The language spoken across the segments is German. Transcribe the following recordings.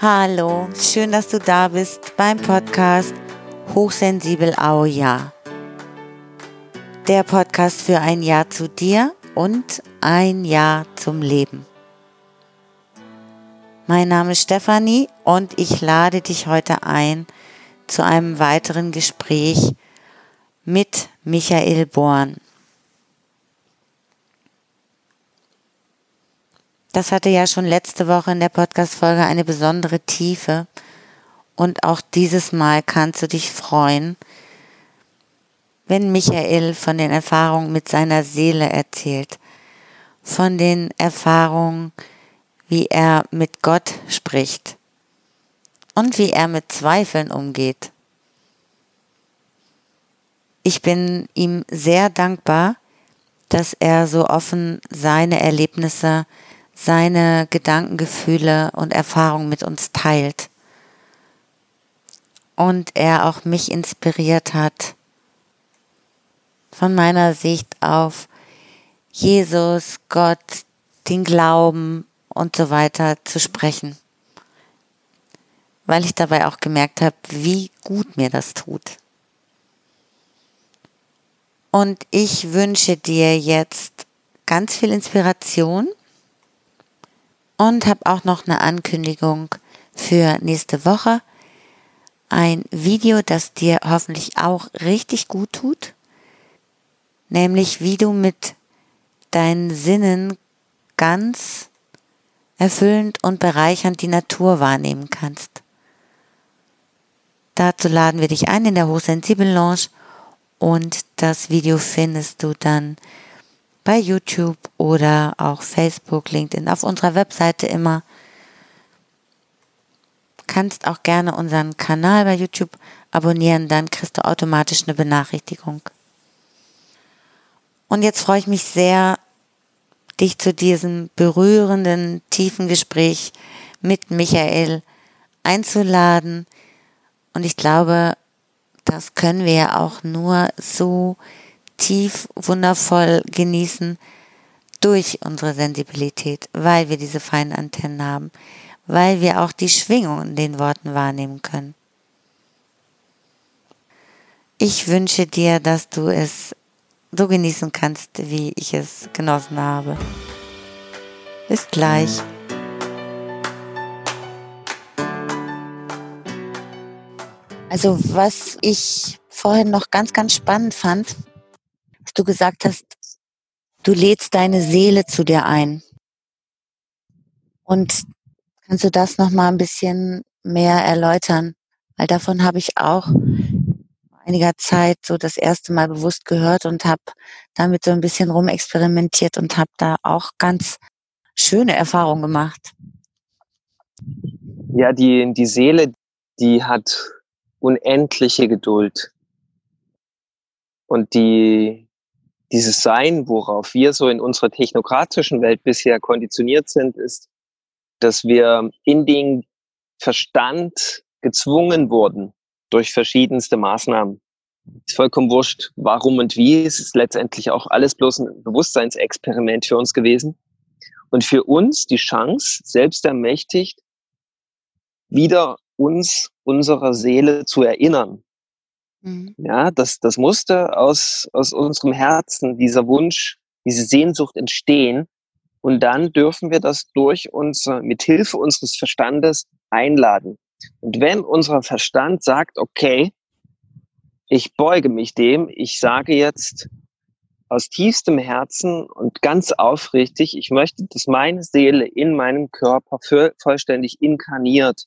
Hallo, schön, dass du da bist beim Podcast Hochsensibel Au Ja. Der Podcast für ein Jahr zu dir und ein Jahr zum Leben. Mein Name ist Stefanie und ich lade dich heute ein zu einem weiteren Gespräch mit Michael Born. Das hatte ja schon letzte Woche in der Podcast-Folge eine besondere Tiefe. Und auch dieses Mal kannst du dich freuen, wenn Michael von den Erfahrungen mit seiner Seele erzählt, von den Erfahrungen, wie er mit Gott spricht und wie er mit Zweifeln umgeht. Ich bin ihm sehr dankbar, dass er so offen seine Erlebnisse seine Gedanken, Gefühle und Erfahrungen mit uns teilt. Und er auch mich inspiriert hat, von meiner Sicht auf Jesus, Gott, den Glauben und so weiter zu sprechen. Weil ich dabei auch gemerkt habe, wie gut mir das tut. Und ich wünsche dir jetzt ganz viel Inspiration und habe auch noch eine Ankündigung für nächste Woche. Ein Video, das dir hoffentlich auch richtig gut tut, nämlich wie du mit deinen Sinnen ganz erfüllend und bereichernd die Natur wahrnehmen kannst. Dazu laden wir dich ein in der Hochsensibel Lounge und das Video findest du dann bei YouTube oder auch Facebook, LinkedIn, auf unserer Webseite immer. Kannst auch gerne unseren Kanal bei YouTube abonnieren, dann kriegst du automatisch eine Benachrichtigung. Und jetzt freue ich mich sehr, dich zu diesem berührenden, tiefen Gespräch mit Michael einzuladen. Und ich glaube, das können wir ja auch nur so tief wundervoll genießen durch unsere Sensibilität, weil wir diese feinen Antennen haben, weil wir auch die Schwingung in den Worten wahrnehmen können. Ich wünsche dir, dass du es so genießen kannst, wie ich es genossen habe. Bis gleich. Also was ich vorhin noch ganz, ganz spannend fand, dass du gesagt hast, du lädst deine Seele zu dir ein. Und kannst du das noch mal ein bisschen mehr erläutern? Weil davon habe ich auch einiger Zeit so das erste Mal bewusst gehört und habe damit so ein bisschen rumexperimentiert und habe da auch ganz schöne Erfahrungen gemacht. Ja, die, die Seele, die hat unendliche Geduld. Und die, dieses Sein, worauf wir so in unserer technokratischen Welt bisher konditioniert sind, ist, dass wir in den Verstand gezwungen wurden durch verschiedenste Maßnahmen. Ist vollkommen wurscht, warum und wie. Es ist letztendlich auch alles bloß ein Bewusstseinsexperiment für uns gewesen. Und für uns die Chance, selbst ermächtigt, wieder uns unserer Seele zu erinnern, Mhm. Ja, das, das musste aus, aus unserem Herzen, dieser Wunsch, diese Sehnsucht entstehen. Und dann dürfen wir das durch unser, mit Hilfe unseres Verstandes einladen. Und wenn unser Verstand sagt, okay, ich beuge mich dem, ich sage jetzt aus tiefstem Herzen und ganz aufrichtig, ich möchte, dass meine Seele in meinem Körper vollständig inkarniert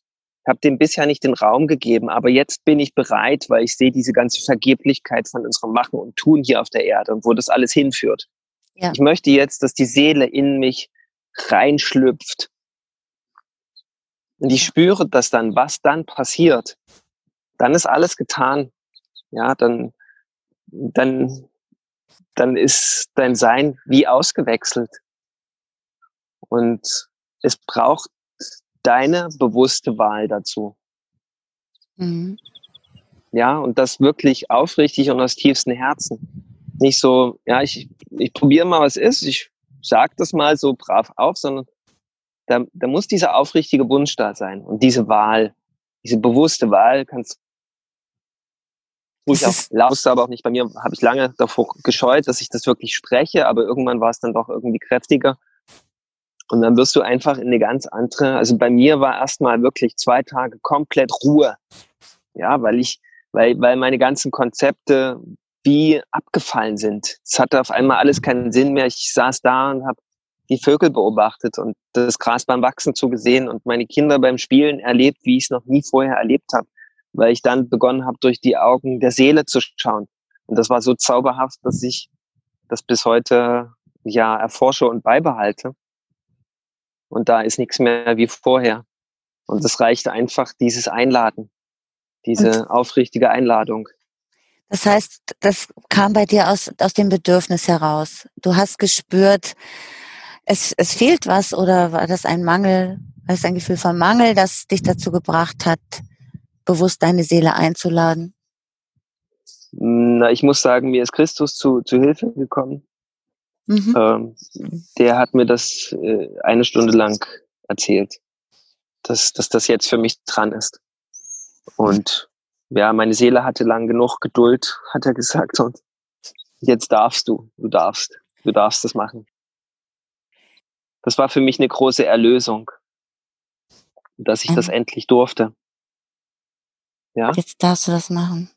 habe dem bisher nicht den Raum gegeben, aber jetzt bin ich bereit, weil ich sehe diese ganze Vergeblichkeit von unserem Machen und Tun hier auf der Erde und wo das alles hinführt. Ja. Ich möchte jetzt, dass die Seele in mich reinschlüpft. Und ich spüre das dann, was dann passiert. Dann ist alles getan. Ja, dann, dann, dann ist dein Sein wie ausgewechselt. Und es braucht deine bewusste Wahl dazu. Mhm. Ja, und das wirklich aufrichtig und aus tiefstem Herzen. Nicht so, ja, ich, ich probiere mal, was ist, ich sag das mal so brav auf, sondern da, da muss dieser aufrichtige Wunsch da sein und diese Wahl, diese bewusste Wahl kannst ruhig auch laut, aber auch nicht. Bei mir habe ich lange davor gescheut, dass ich das wirklich spreche, aber irgendwann war es dann doch irgendwie kräftiger. Und dann wirst du einfach in eine ganz andere, also bei mir war erstmal wirklich zwei Tage komplett Ruhe. Ja, weil ich, weil, weil meine ganzen Konzepte wie abgefallen sind. Es hatte auf einmal alles keinen Sinn mehr. Ich saß da und habe die Vögel beobachtet und das Gras beim Wachsen zugesehen und meine Kinder beim Spielen erlebt, wie ich es noch nie vorher erlebt habe, weil ich dann begonnen habe, durch die Augen der Seele zu schauen. Und das war so zauberhaft, dass ich das bis heute ja erforsche und beibehalte. Und da ist nichts mehr wie vorher. Und es reicht einfach dieses Einladen, diese und aufrichtige Einladung. Das heißt, das kam bei dir aus, aus dem Bedürfnis heraus. Du hast gespürt, es, es fehlt was oder war das ein Mangel, war es ein Gefühl von Mangel, das dich dazu gebracht hat, bewusst deine Seele einzuladen? Na, ich muss sagen, mir ist Christus zu, zu Hilfe gekommen. Mhm. Ähm, der hat mir das äh, eine Stunde lang erzählt, dass, dass das jetzt für mich dran ist. Und ja, meine Seele hatte lang genug Geduld, hat er gesagt. Und jetzt darfst du, du darfst, du darfst das machen das war für mich eine große Erlösung, dass ich mhm. das endlich durfte. Ja. Jetzt darfst du das machen.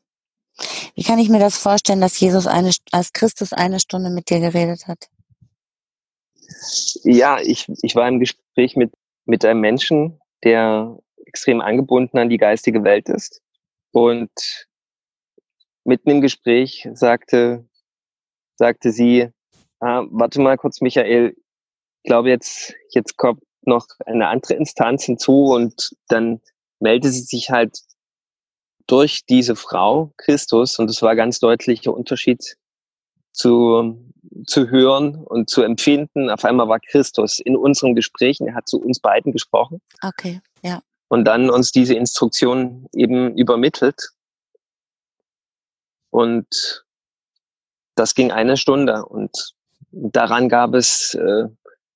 Wie kann ich mir das vorstellen, dass Jesus eine, als Christus eine Stunde mit dir geredet hat? Ja, ich, ich war im Gespräch mit, mit einem Menschen, der extrem angebunden an die geistige Welt ist. Und mitten im Gespräch sagte, sagte sie, ah, warte mal kurz, Michael, glaube, jetzt, jetzt kommt noch eine andere Instanz hinzu und dann meldet sie sich halt durch diese Frau Christus und es war ganz deutlicher Unterschied zu, zu hören und zu empfinden. Auf einmal war Christus in unseren Gesprächen, er hat zu uns beiden gesprochen. Okay, ja. Und dann uns diese Instruktion eben übermittelt. Und das ging eine Stunde und daran gab es äh,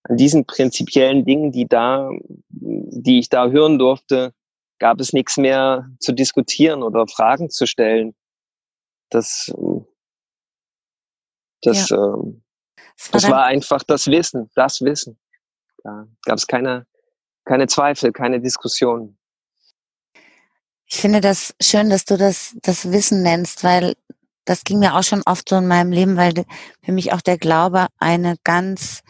an diesen prinzipiellen Dingen, die da, die ich da hören durfte, gab es nichts mehr zu diskutieren oder Fragen zu stellen. Das, das, ja. ähm, das war einfach das Wissen, das Wissen. Da gab es keine, keine Zweifel, keine Diskussion. Ich finde das schön, dass du das, das Wissen nennst, weil das ging mir auch schon oft so in meinem Leben, weil für mich auch der Glaube eine ganz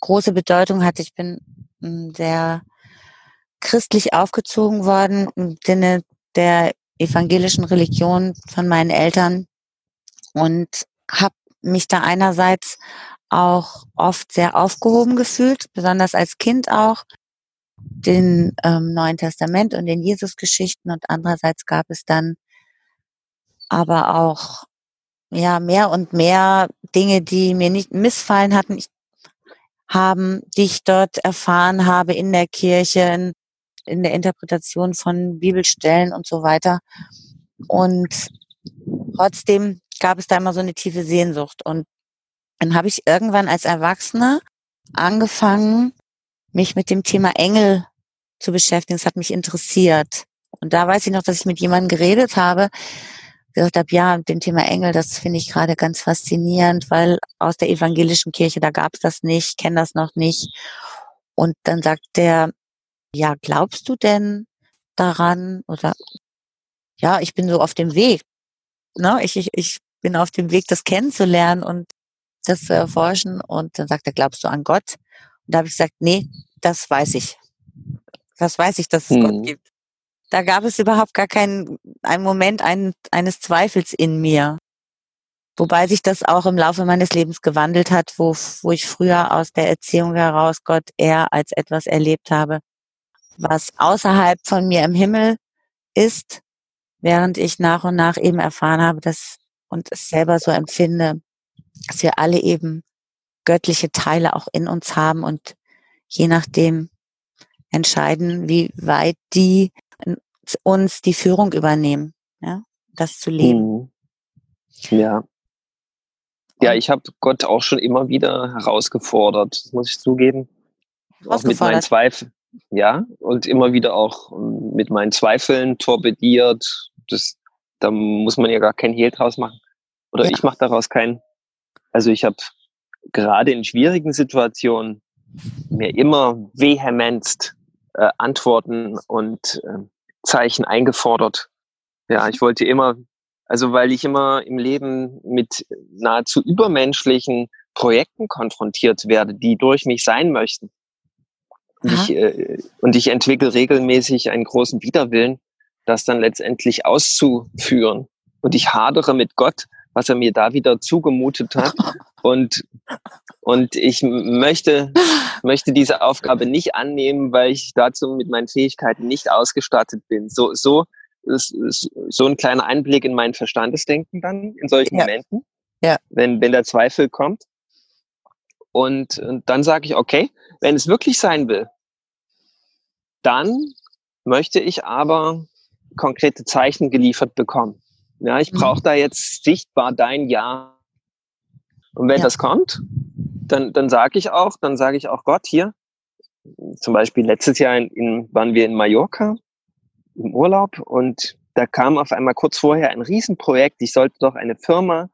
große Bedeutung hat. Ich bin hm, sehr christlich aufgezogen worden im Sinne der evangelischen Religion von meinen Eltern und habe mich da einerseits auch oft sehr aufgehoben gefühlt, besonders als Kind auch, den ähm, Neuen Testament und den Jesusgeschichten und andererseits gab es dann aber auch ja mehr und mehr Dinge, die mir nicht missfallen hatten. Ich haben, die ich dort erfahren habe in der Kirche, in, in der Interpretation von Bibelstellen und so weiter. Und trotzdem gab es da immer so eine tiefe Sehnsucht. Und dann habe ich irgendwann als Erwachsener angefangen, mich mit dem Thema Engel zu beschäftigen. Das hat mich interessiert. Und da weiß ich noch, dass ich mit jemandem geredet habe, gesagt habe, ja, dem Thema Engel, das finde ich gerade ganz faszinierend, weil aus der evangelischen Kirche, da gab es das nicht, kenne das noch nicht. Und dann sagt der, ja, glaubst du denn daran? Oder ja, ich bin so auf dem Weg. Ne? Ich, ich, ich bin auf dem Weg, das kennenzulernen und das zu erforschen. Und dann sagt er, glaubst du an Gott? Und da habe ich gesagt, nee, das weiß ich. Das weiß ich, dass es hm. Gott gibt. Da gab es überhaupt gar keinen einen Moment ein, eines Zweifels in mir. Wobei sich das auch im Laufe meines Lebens gewandelt hat, wo, wo ich früher aus der Erziehung heraus Gott eher als etwas erlebt habe, was außerhalb von mir im Himmel ist, während ich nach und nach eben erfahren habe, dass und es selber so empfinde, dass wir alle eben göttliche Teile auch in uns haben und je nachdem entscheiden, wie weit die uns die Führung übernehmen, ja, das zu leben. Mhm. Ja. Ja, ich habe Gott auch schon immer wieder herausgefordert, muss ich zugeben. auch mit meinen Zweifeln, ja, und immer wieder auch ähm, mit meinen Zweifeln torpediert. Das, da muss man ja gar kein Hehl draus machen. Oder ja. ich mache daraus keinen. Also ich habe gerade in schwierigen Situationen mir immer vehementst äh, Antworten und äh, Zeichen eingefordert. Ja, ich wollte immer, also weil ich immer im Leben mit nahezu übermenschlichen Projekten konfrontiert werde, die durch mich sein möchten. Und ich, äh, und ich entwickle regelmäßig einen großen Widerwillen, das dann letztendlich auszuführen. Und ich hadere mit Gott, was er mir da wieder zugemutet hat. Und, und ich möchte, möchte diese Aufgabe nicht annehmen, weil ich dazu mit meinen Fähigkeiten nicht ausgestattet bin. So, so ist, ist so ein kleiner Einblick in mein Verstandesdenken dann in solchen ja. Momenten, ja. Wenn, wenn der Zweifel kommt. Und, und dann sage ich, okay, wenn es wirklich sein will, dann möchte ich aber konkrete Zeichen geliefert bekommen. Ja, ich brauche mhm. da jetzt sichtbar dein Ja. Und wenn ja. das kommt, dann, dann sage ich auch, dann sage ich auch Gott hier, zum Beispiel letztes Jahr in, in, waren wir in Mallorca im Urlaub und da kam auf einmal kurz vorher ein Riesenprojekt. Ich sollte doch eine Firma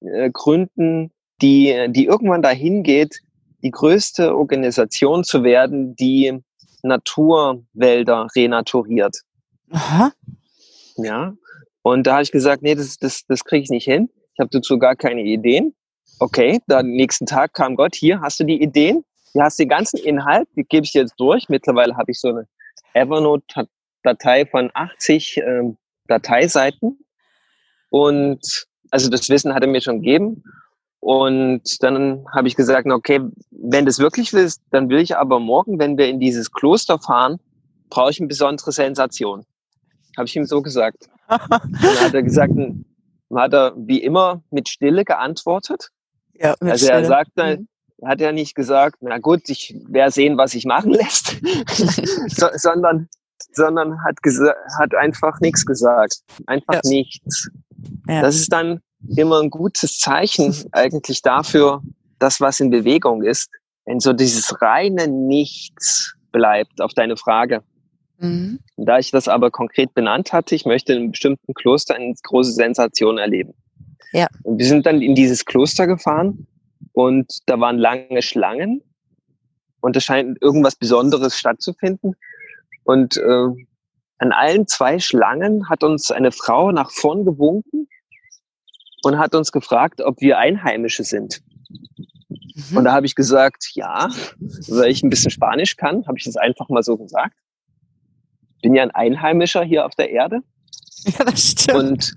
äh, gründen, die, die irgendwann dahin geht, die größte Organisation zu werden, die Naturwälder renaturiert. Aha. Ja. Und da habe ich gesagt, nee, das, das, das kriege ich nicht hin. Ich habe dazu gar keine Ideen. Okay, dann nächsten Tag kam Gott, hier hast du die Ideen, hier hast du den ganzen Inhalt, die gebe ich jetzt durch. Mittlerweile habe ich so eine Evernote-Datei von 80 ähm, Dateiseiten. Und also das Wissen hat er mir schon gegeben. Und dann habe ich gesagt, okay, wenn du es wirklich willst, dann will ich aber morgen, wenn wir in dieses Kloster fahren, brauche ich eine besondere Sensation. Habe ich ihm so gesagt. dann hat er gesagt, hat er wie immer mit Stille geantwortet. Ja, mit also er Stille. sagte, mhm. hat er nicht gesagt, na gut, ich werde sehen, was sich machen lässt, so, sondern, sondern hat, hat einfach nichts gesagt. Einfach ja. nichts. Ja. Das ist dann immer ein gutes Zeichen eigentlich dafür, dass was in Bewegung ist. Wenn so dieses reine Nichts bleibt auf deine Frage. Mhm. Da ich das aber konkret benannt hatte, ich möchte in einem bestimmten Kloster eine große Sensation erleben. Ja. Und wir sind dann in dieses Kloster gefahren und da waren lange Schlangen und es scheint irgendwas Besonderes stattzufinden. Und äh, an allen zwei Schlangen hat uns eine Frau nach vorn gewunken und hat uns gefragt, ob wir Einheimische sind. Mhm. Und da habe ich gesagt, ja, weil ich ein bisschen Spanisch kann, habe ich das einfach mal so gesagt. Bin ja ein Einheimischer hier auf der Erde. Ja, das stimmt. Und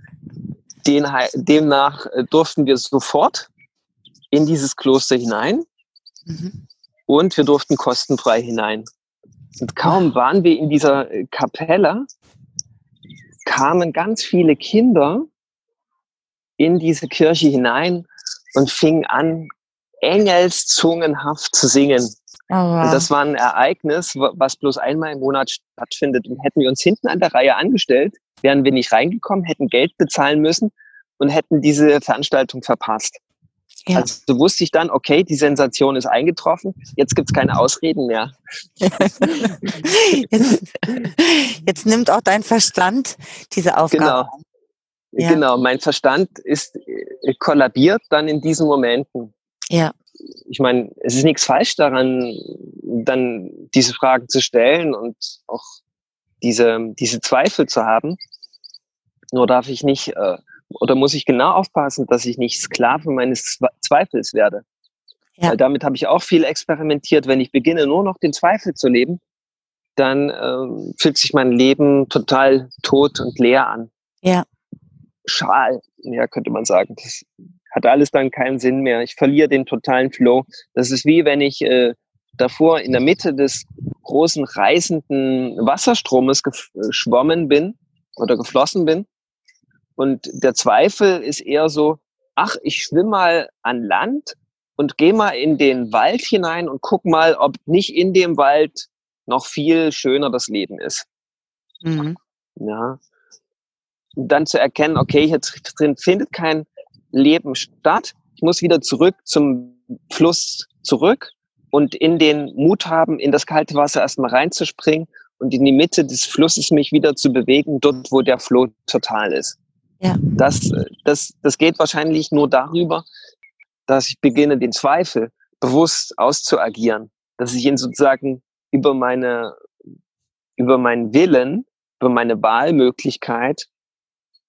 den, demnach äh, durften wir sofort in dieses Kloster hinein mhm. und wir durften kostenfrei hinein. Und kaum waren wir in dieser äh, Kapelle, kamen ganz viele Kinder in diese Kirche hinein und fing an, engelszungenhaft zu singen. Oh, wow. Und das war ein Ereignis, was bloß einmal im Monat stattfindet. Und hätten wir uns hinten an der Reihe angestellt, wären wir nicht reingekommen, hätten Geld bezahlen müssen und hätten diese Veranstaltung verpasst. Ja. Also so wusste ich dann, okay, die Sensation ist eingetroffen, jetzt gibt's keine Ausreden mehr. jetzt, jetzt nimmt auch dein Verstand diese Aufgabe genau. Ja. Genau, mein Verstand ist äh, kollabiert dann in diesen Momenten. Ja. Ich meine, es ist nichts falsch daran, dann diese Fragen zu stellen und auch diese, diese Zweifel zu haben. Nur darf ich nicht, äh, oder muss ich genau aufpassen, dass ich nicht Sklave meines Zweifels werde. Ja. Weil damit habe ich auch viel experimentiert. Wenn ich beginne, nur noch den Zweifel zu leben, dann äh, fühlt sich mein Leben total tot und leer an. Ja schal, ja, könnte man sagen. Das hat alles dann keinen Sinn mehr. Ich verliere den totalen Flow. Das ist wie wenn ich äh, davor in der Mitte des großen reißenden Wasserstromes geschwommen bin oder geflossen bin. Und der Zweifel ist eher so, ach, ich schwimme mal an Land und gehe mal in den Wald hinein und guck mal, ob nicht in dem Wald noch viel schöner das Leben ist. Mhm. Ja, dann zu erkennen, okay, hier drin findet kein Leben statt. Ich muss wieder zurück zum Fluss zurück und in den Mut haben, in das kalte Wasser erstmal reinzuspringen und in die Mitte des Flusses mich wieder zu bewegen, dort, wo der Flow total ist. Ja. Das, das, das geht wahrscheinlich nur darüber, dass ich beginne, den Zweifel bewusst auszuagieren, dass ich ihn sozusagen über meine, über meinen Willen, über meine Wahlmöglichkeit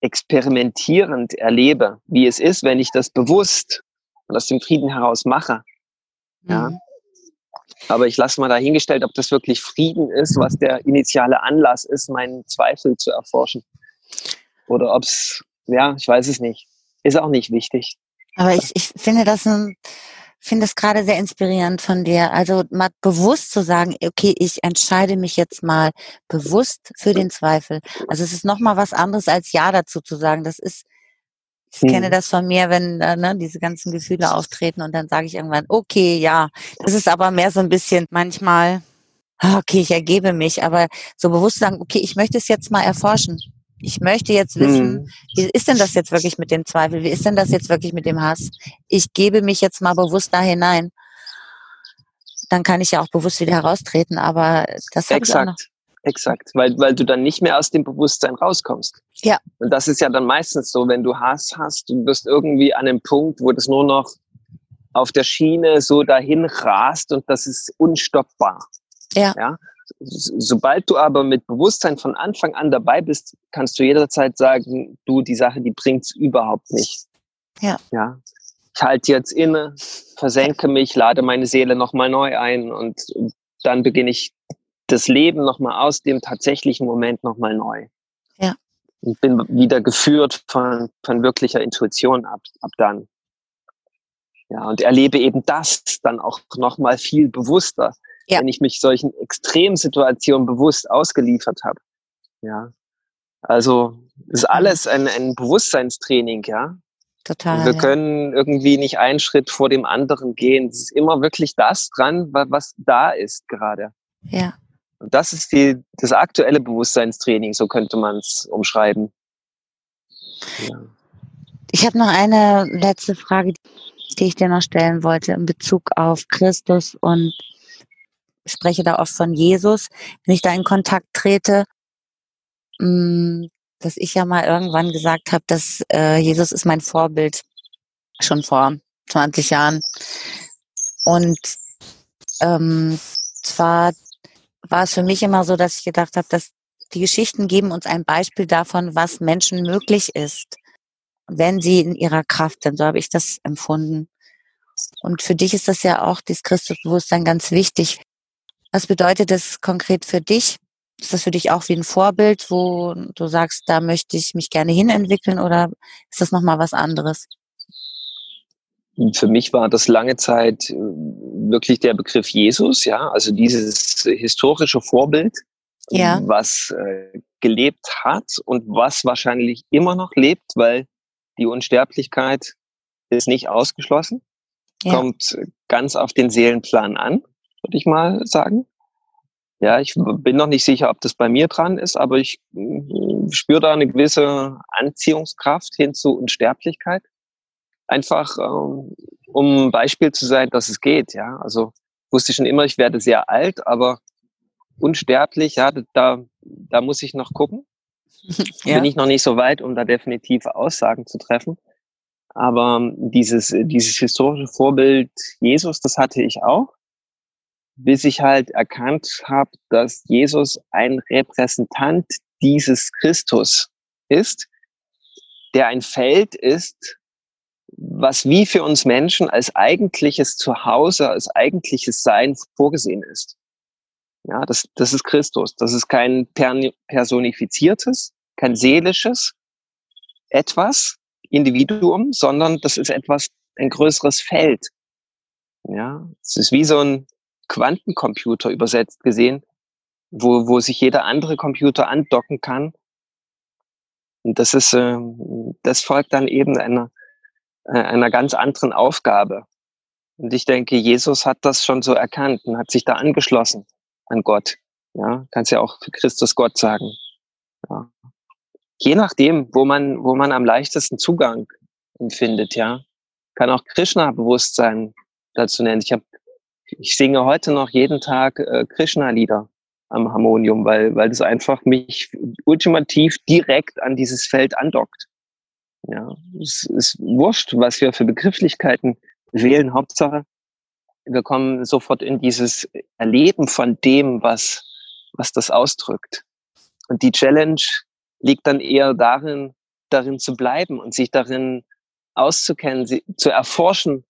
experimentierend erlebe, wie es ist, wenn ich das bewusst und aus dem Frieden heraus mache. Ja. Mhm. Aber ich lasse mal dahingestellt, ob das wirklich Frieden ist, was der initiale Anlass ist, meinen Zweifel zu erforschen. Oder ob es, ja, ich weiß es nicht. Ist auch nicht wichtig. Aber ich, ich finde das ein, finde es gerade sehr inspirierend von dir. Also mal bewusst zu sagen, okay, ich entscheide mich jetzt mal bewusst für den Zweifel. Also es ist nochmal was anderes als Ja dazu zu sagen. Das ist, ich kenne hm. das von mir, wenn äh, ne, diese ganzen Gefühle auftreten und dann sage ich irgendwann, okay, ja. Das ist aber mehr so ein bisschen manchmal, ah, okay, ich ergebe mich, aber so bewusst sagen, okay, ich möchte es jetzt mal erforschen. Ich möchte jetzt wissen, hm. wie ist denn das jetzt wirklich mit dem Zweifel? Wie ist denn das jetzt wirklich mit dem Hass? Ich gebe mich jetzt mal bewusst da hinein. Dann kann ich ja auch bewusst wieder heraustreten, aber das Exakt. Exakt, weil, weil du dann nicht mehr aus dem Bewusstsein rauskommst. Ja. Und das ist ja dann meistens so, wenn du Hass hast, du bist irgendwie an einem Punkt, wo das nur noch auf der Schiene so dahin rast und das ist unstoppbar. Ja. ja? Sobald du aber mit Bewusstsein von Anfang an dabei bist, kannst du jederzeit sagen, du, die Sache, die bringt's überhaupt nicht. Ja. Ja. Ich halte jetzt inne, versenke mich, lade meine Seele nochmal neu ein und dann beginne ich das Leben nochmal aus dem tatsächlichen Moment nochmal neu. Ja. Und bin wieder geführt von, von wirklicher Intuition ab, ab dann. Ja, und erlebe eben das dann auch nochmal viel bewusster, ja. wenn ich mich solchen Extremsituationen bewusst ausgeliefert habe. Ja. Also ist alles ein, ein Bewusstseinstraining, ja. Total. Und wir ja. können irgendwie nicht einen Schritt vor dem anderen gehen. Es ist immer wirklich das dran, was da ist gerade. Ja. Und das ist die, das aktuelle Bewusstseinstraining, so könnte man es umschreiben. Ja. Ich habe noch eine letzte Frage, die ich dir noch stellen wollte in Bezug auf Christus und spreche da oft von Jesus. Wenn ich da in Kontakt trete, mm, dass ich ja mal irgendwann gesagt habe, dass äh, Jesus ist mein Vorbild, schon vor 20 Jahren. Und ähm, zwar war es für mich immer so, dass ich gedacht habe, dass die Geschichten geben uns ein Beispiel davon, was Menschen möglich ist, wenn sie in ihrer Kraft sind. So habe ich das empfunden. Und für dich ist das ja auch, dieses Christusbewusstsein, ganz wichtig. Was bedeutet das konkret für dich? Ist das für dich auch wie ein Vorbild, wo du sagst, da möchte ich mich gerne hinentwickeln oder ist das nochmal was anderes? Für mich war das lange Zeit äh, wirklich der Begriff Jesus, ja, also dieses historische Vorbild, ja. was äh, gelebt hat und was wahrscheinlich immer noch lebt, weil die Unsterblichkeit ist nicht ausgeschlossen, ja. kommt ganz auf den Seelenplan an, würde ich mal sagen. Ja, ich bin noch nicht sicher, ob das bei mir dran ist, aber ich äh, spüre da eine gewisse Anziehungskraft hin zu Unsterblichkeit einfach ähm, um ein Beispiel zu sein, dass es geht. Ja, also wusste schon immer, ich werde sehr alt, aber unsterblich, ja, da, da muss ich noch gucken. ja. Bin ich noch nicht so weit, um da definitive Aussagen zu treffen. Aber ähm, dieses, dieses historische Vorbild Jesus, das hatte ich auch, bis ich halt erkannt habe, dass Jesus ein Repräsentant dieses Christus ist, der ein Feld ist, was wie für uns Menschen als eigentliches Zuhause, als eigentliches Sein vorgesehen ist. Ja, das, das ist Christus. Das ist kein personifiziertes, kein seelisches etwas, Individuum, sondern das ist etwas, ein größeres Feld. Ja, es ist wie so ein Quantencomputer übersetzt gesehen, wo, wo sich jeder andere Computer andocken kann. Und das ist, äh, das folgt dann eben einer, äh, einer ganz anderen Aufgabe. Und ich denke, Jesus hat das schon so erkannt und hat sich da angeschlossen an Gott. Ja, kannst ja auch für Christus Gott sagen. Ja. Je nachdem, wo man, wo man am leichtesten Zugang empfindet, ja, kann auch Krishna-Bewusstsein dazu nennen. Ich habe ich singe heute noch jeden Tag äh, Krishna-Lieder am Harmonium, weil, weil das einfach mich ultimativ direkt an dieses Feld andockt. Ja, es ist wurscht, was wir für Begrifflichkeiten wählen. Hauptsache, wir kommen sofort in dieses Erleben von dem, was, was das ausdrückt. Und die Challenge liegt dann eher darin, darin zu bleiben und sich darin auszukennen, sie, zu erforschen,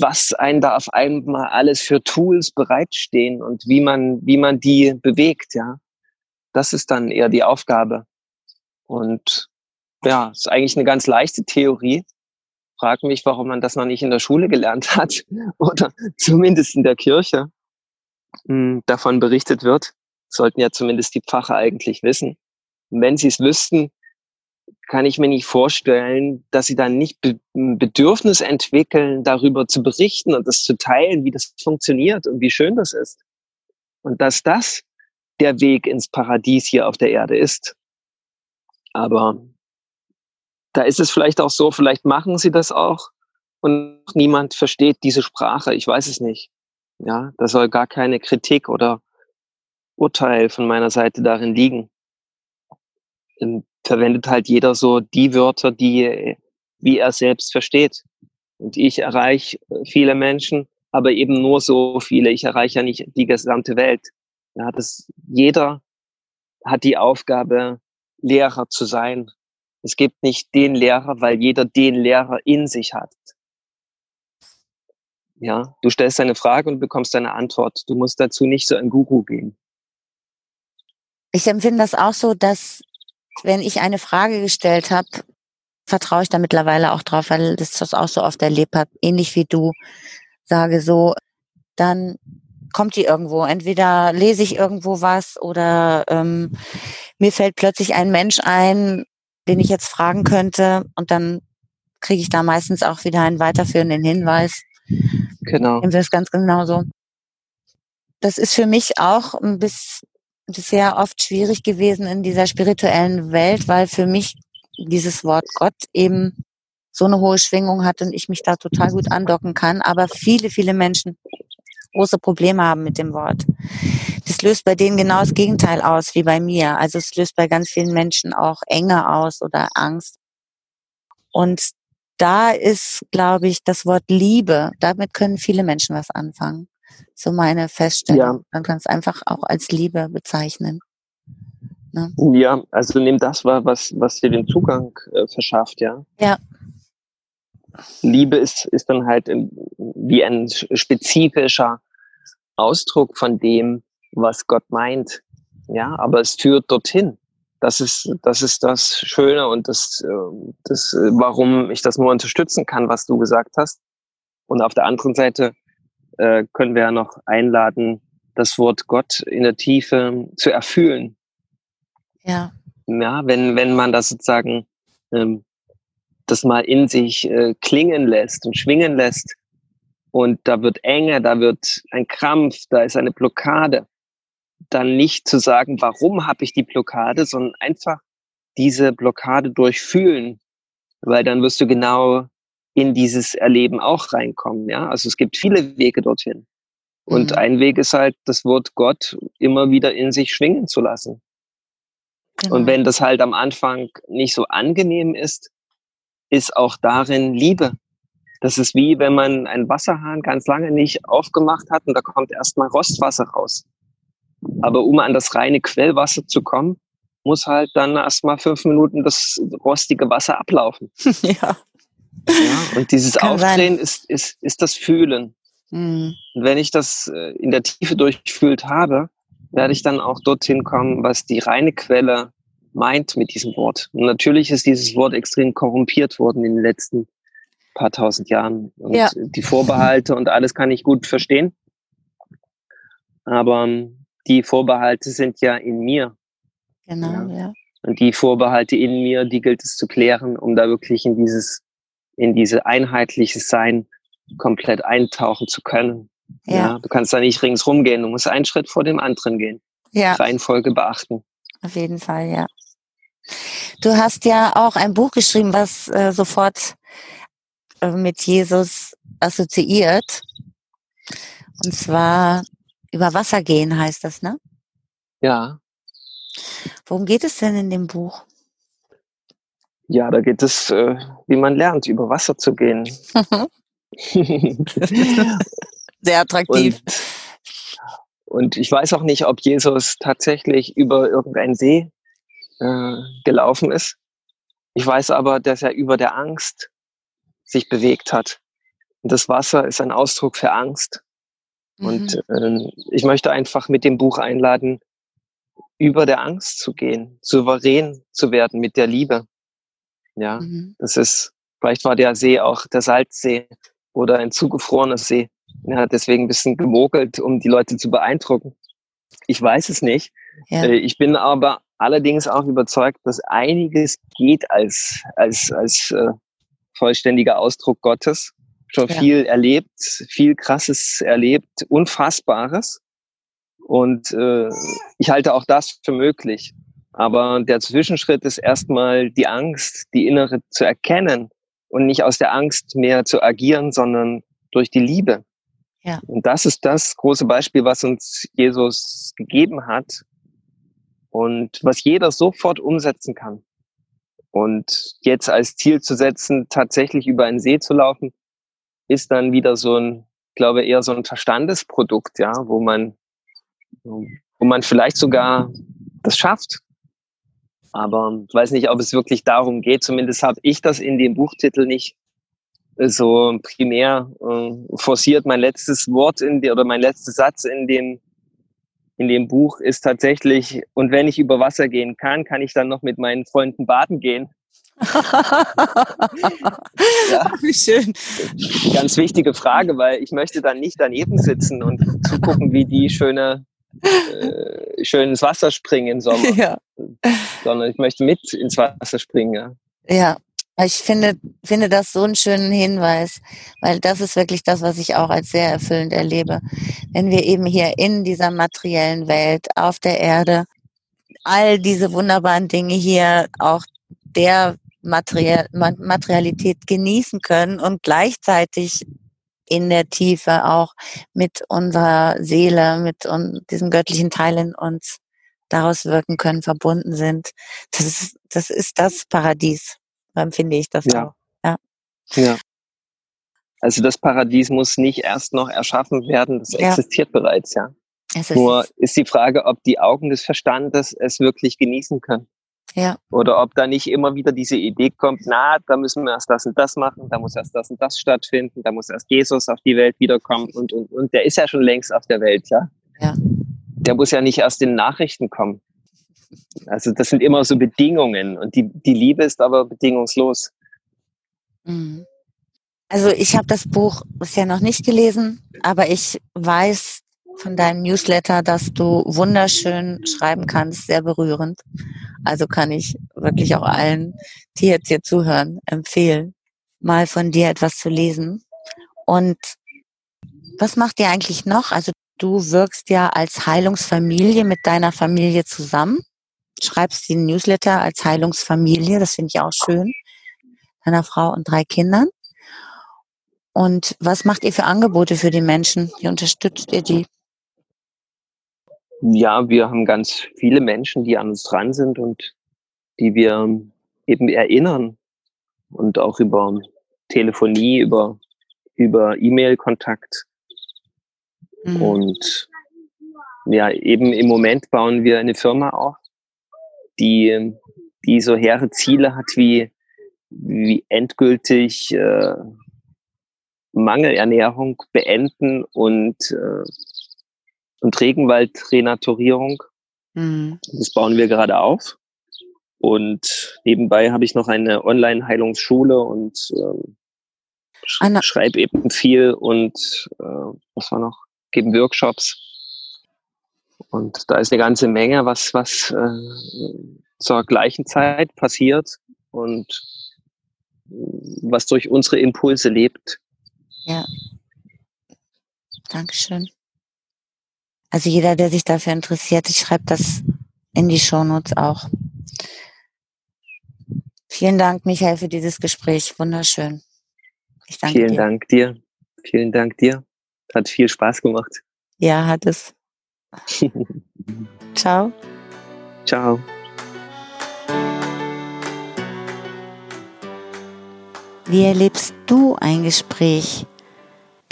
was einen da auf einmal alles für Tools bereitstehen und wie man, wie man die bewegt, ja. Das ist dann eher die Aufgabe. Und ja, ist eigentlich eine ganz leichte Theorie. Frag mich, warum man das noch nicht in der Schule gelernt hat oder zumindest in der Kirche hm, davon berichtet wird. Sollten ja zumindest die Pfarrer eigentlich wissen. Und wenn sie es wüssten, kann ich mir nicht vorstellen, dass sie dann nicht ein Bedürfnis entwickeln, darüber zu berichten und das zu teilen, wie das funktioniert und wie schön das ist. Und dass das der Weg ins Paradies hier auf der Erde ist. Aber da ist es vielleicht auch so, vielleicht machen sie das auch und niemand versteht diese Sprache. Ich weiß es nicht. Ja, da soll gar keine Kritik oder Urteil von meiner Seite darin liegen verwendet halt jeder so die Wörter, die wie er selbst versteht. Und ich erreiche viele Menschen, aber eben nur so viele. Ich erreiche ja nicht die gesamte Welt. Ja, das, jeder hat die Aufgabe, Lehrer zu sein. Es gibt nicht den Lehrer, weil jeder den Lehrer in sich hat. Ja, du stellst eine Frage und bekommst eine Antwort. Du musst dazu nicht so ein Guru gehen. Ich empfinde das auch so, dass wenn ich eine Frage gestellt habe, vertraue ich da mittlerweile auch drauf, weil das das auch so oft erlebt habe, ähnlich wie du, sage so, dann kommt die irgendwo. Entweder lese ich irgendwo was oder ähm, mir fällt plötzlich ein Mensch ein, den ich jetzt fragen könnte und dann kriege ich da meistens auch wieder einen weiterführenden Hinweis. Genau. Das ist ganz genau so. Das ist für mich auch ein bisschen sehr oft schwierig gewesen in dieser spirituellen Welt, weil für mich dieses Wort Gott eben so eine hohe Schwingung hat und ich mich da total gut andocken kann, aber viele, viele Menschen große Probleme haben mit dem Wort. Das löst bei denen genau das Gegenteil aus wie bei mir. Also es löst bei ganz vielen Menschen auch Enge aus oder Angst. Und da ist, glaube ich, das Wort Liebe, damit können viele Menschen was anfangen so meine Feststellung. Ja. Man kann es einfach auch als Liebe bezeichnen. Ne? Ja, also nimm das wahr, was, was dir den Zugang äh, verschafft, ja. Ja. Liebe ist, ist dann halt wie ein spezifischer Ausdruck von dem, was Gott meint. Ja, aber es führt dorthin. Das ist, das ist das Schöne und das, äh, das, warum ich das nur unterstützen kann, was du gesagt hast. Und auf der anderen Seite äh, können wir ja noch einladen, das Wort Gott in der Tiefe zu erfüllen. Ja. Ja, wenn, wenn man das sozusagen ähm, das mal in sich äh, klingen lässt und schwingen lässt und da wird Enge, da wird ein Krampf, da ist eine Blockade, dann nicht zu sagen, warum habe ich die Blockade, sondern einfach diese Blockade durchfühlen, weil dann wirst du genau in dieses Erleben auch reinkommen. Ja, also es gibt viele Wege dorthin. Und mhm. ein Weg ist halt, das Wort Gott immer wieder in sich schwingen zu lassen. Genau. Und wenn das halt am Anfang nicht so angenehm ist, ist auch darin Liebe. Das ist wie wenn man einen Wasserhahn ganz lange nicht aufgemacht hat und da kommt erstmal Rostwasser raus. Aber um an das reine Quellwasser zu kommen, muss halt dann erstmal fünf Minuten das rostige Wasser ablaufen. ja. Ja, und dieses Aufdrehen ist, ist, ist das Fühlen. Mhm. Und wenn ich das äh, in der Tiefe durchgefühlt habe, werde ich dann auch dorthin kommen, was die reine Quelle meint mit diesem Wort. Und natürlich ist dieses Wort extrem korrumpiert worden in den letzten paar tausend Jahren. Und ja. die Vorbehalte und alles kann ich gut verstehen. Aber ähm, die Vorbehalte sind ja in mir. Genau, ja. ja. Und die Vorbehalte in mir, die gilt es zu klären, um da wirklich in dieses in diese einheitliche Sein komplett eintauchen zu können. Ja. ja. Du kannst da nicht ringsrum gehen, du musst einen Schritt vor dem anderen gehen. Ja. Reihenfolge beachten. Auf jeden Fall, ja. Du hast ja auch ein Buch geschrieben, was äh, sofort äh, mit Jesus assoziiert. Und zwar über Wasser gehen heißt das, ne? Ja. Worum geht es denn in dem Buch? Ja, da geht es, äh, wie man lernt, über Wasser zu gehen. Sehr attraktiv. Und, und, ich weiß auch nicht, ob Jesus tatsächlich über irgendeinen See äh, gelaufen ist. Ich weiß aber, dass er über der Angst sich bewegt hat. Und das Wasser ist ein Ausdruck für Angst. Mhm. Und äh, ich möchte einfach mit dem Buch einladen, über der Angst zu gehen, souverän zu werden mit der Liebe. Ja, mhm. das ist, vielleicht war der See auch der Salzsee oder ein zugefrorener See. Er hat deswegen ein bisschen gemogelt, um die Leute zu beeindrucken. Ich weiß es nicht. Ja. Äh, ich bin aber allerdings auch überzeugt, dass einiges geht als, als, als äh, vollständiger Ausdruck Gottes. Schon ja. viel erlebt, viel Krasses erlebt, Unfassbares. Und äh, ich halte auch das für möglich. Aber der Zwischenschritt ist erstmal die Angst, die innere zu erkennen und nicht aus der Angst mehr zu agieren, sondern durch die Liebe. Ja. Und das ist das große Beispiel, was uns Jesus gegeben hat und was jeder sofort umsetzen kann. Und jetzt als Ziel zu setzen, tatsächlich über einen See zu laufen, ist dann wieder so ein, glaube eher so ein Verstandesprodukt, ja, wo man, wo man vielleicht sogar das schafft, aber ich weiß nicht, ob es wirklich darum geht. Zumindest habe ich das in dem Buchtitel nicht so primär äh, forciert. Mein letztes Wort in die, oder mein letzter Satz in dem in dem Buch ist tatsächlich, und wenn ich über Wasser gehen kann, kann ich dann noch mit meinen Freunden baden gehen. ja. Wie schön. Ganz wichtige Frage, weil ich möchte dann nicht daneben sitzen und zugucken, wie die schöne äh, schön ins Wasser springen im Sommer, ja. sondern ich möchte mit ins Wasser springen. Ja. ja. Ich finde, finde das so einen schönen Hinweis, weil das ist wirklich das, was ich auch als sehr erfüllend erlebe. Wenn wir eben hier in dieser materiellen Welt auf der Erde all diese wunderbaren Dinge hier auch der Material, Materialität genießen können und gleichzeitig in der Tiefe auch mit unserer Seele, mit diesem göttlichen Teil in uns daraus wirken können, verbunden sind. Das ist das, ist das Paradies, empfinde ich das ja. auch. Ja. ja. Also das Paradies muss nicht erst noch erschaffen werden, das ja. existiert bereits, ja. Ist Nur ist die Frage, ob die Augen des Verstandes es wirklich genießen können. Ja. Oder ob da nicht immer wieder diese Idee kommt, na, da müssen wir erst das und das machen, da muss erst das und das stattfinden, da muss erst Jesus auf die Welt wiederkommen und, und, und der ist ja schon längst auf der Welt, ja. ja. Der muss ja nicht erst in Nachrichten kommen. Also das sind immer so Bedingungen und die, die Liebe ist aber bedingungslos. Mhm. Also ich habe das Buch bisher noch nicht gelesen, aber ich weiß, von deinem Newsletter, dass du wunderschön schreiben kannst, sehr berührend. Also kann ich wirklich auch allen, die jetzt hier zuhören, empfehlen, mal von dir etwas zu lesen. Und was macht ihr eigentlich noch? Also du wirkst ja als Heilungsfamilie mit deiner Familie zusammen, schreibst den Newsletter als Heilungsfamilie, das finde ich auch schön, deiner Frau und drei Kindern. Und was macht ihr für Angebote für die Menschen? Wie unterstützt ihr die? Ja, wir haben ganz viele Menschen, die an uns dran sind und die wir eben erinnern und auch über Telefonie, über, über E-Mail-Kontakt. Mhm. Und ja, eben im Moment bauen wir eine Firma auf, die, die so hehre Ziele hat wie, wie endgültig äh, Mangelernährung beenden und äh, und Regenwaldrenaturierung. Mhm. Das bauen wir gerade auf. Und nebenbei habe ich noch eine Online-Heilungsschule und ähm, sch schreibe eben viel und äh, was war noch? Geben Workshops. Und da ist eine ganze Menge, was, was äh, zur gleichen Zeit passiert und was durch unsere Impulse lebt. Ja. Dankeschön. Also jeder, der sich dafür interessiert, ich schreibe das in die Shownotes auch. Vielen Dank, Michael, für dieses Gespräch. Wunderschön. Ich danke Vielen dir. Dank dir. Vielen Dank dir. Hat viel Spaß gemacht. Ja, hat es. Ciao. Ciao. Wie erlebst du ein Gespräch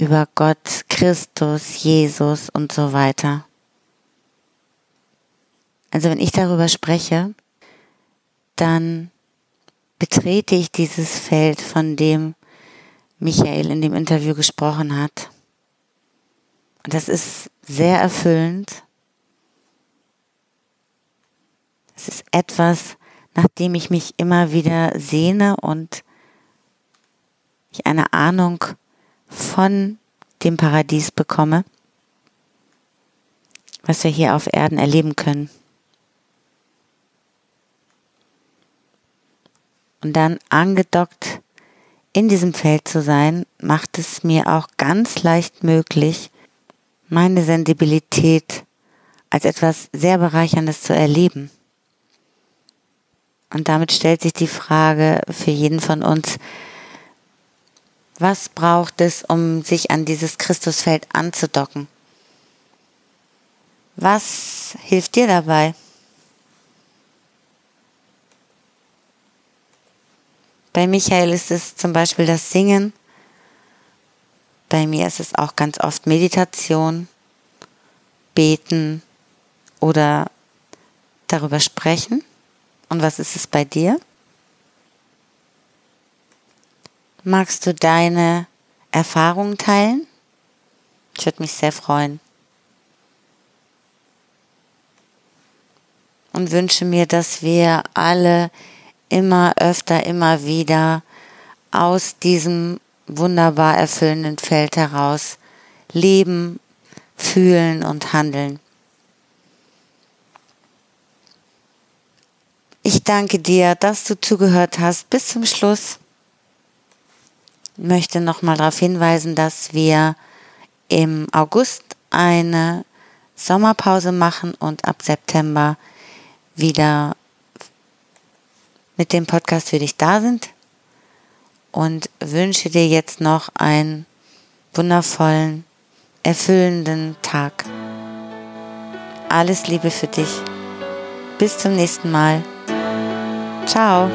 über Gott, Christus, Jesus und so weiter? Also wenn ich darüber spreche, dann betrete ich dieses Feld, von dem Michael in dem Interview gesprochen hat. Und das ist sehr erfüllend. Es ist etwas, nach dem ich mich immer wieder sehne und ich eine Ahnung von dem Paradies bekomme, was wir hier auf Erden erleben können. Und dann angedockt in diesem Feld zu sein, macht es mir auch ganz leicht möglich, meine Sensibilität als etwas sehr Bereicherndes zu erleben. Und damit stellt sich die Frage für jeden von uns, was braucht es, um sich an dieses Christusfeld anzudocken? Was hilft dir dabei? Bei Michael ist es zum Beispiel das Singen. Bei mir ist es auch ganz oft Meditation, Beten oder darüber sprechen. Und was ist es bei dir? Magst du deine Erfahrungen teilen? Ich würde mich sehr freuen. Und wünsche mir, dass wir alle immer öfter, immer wieder aus diesem wunderbar erfüllenden Feld heraus leben, fühlen und handeln. Ich danke dir, dass du zugehört hast. Bis zum Schluss. Möchte nochmal darauf hinweisen, dass wir im August eine Sommerpause machen und ab September wieder mit dem Podcast für dich da sind und wünsche dir jetzt noch einen wundervollen, erfüllenden Tag. Alles Liebe für dich. Bis zum nächsten Mal. Ciao.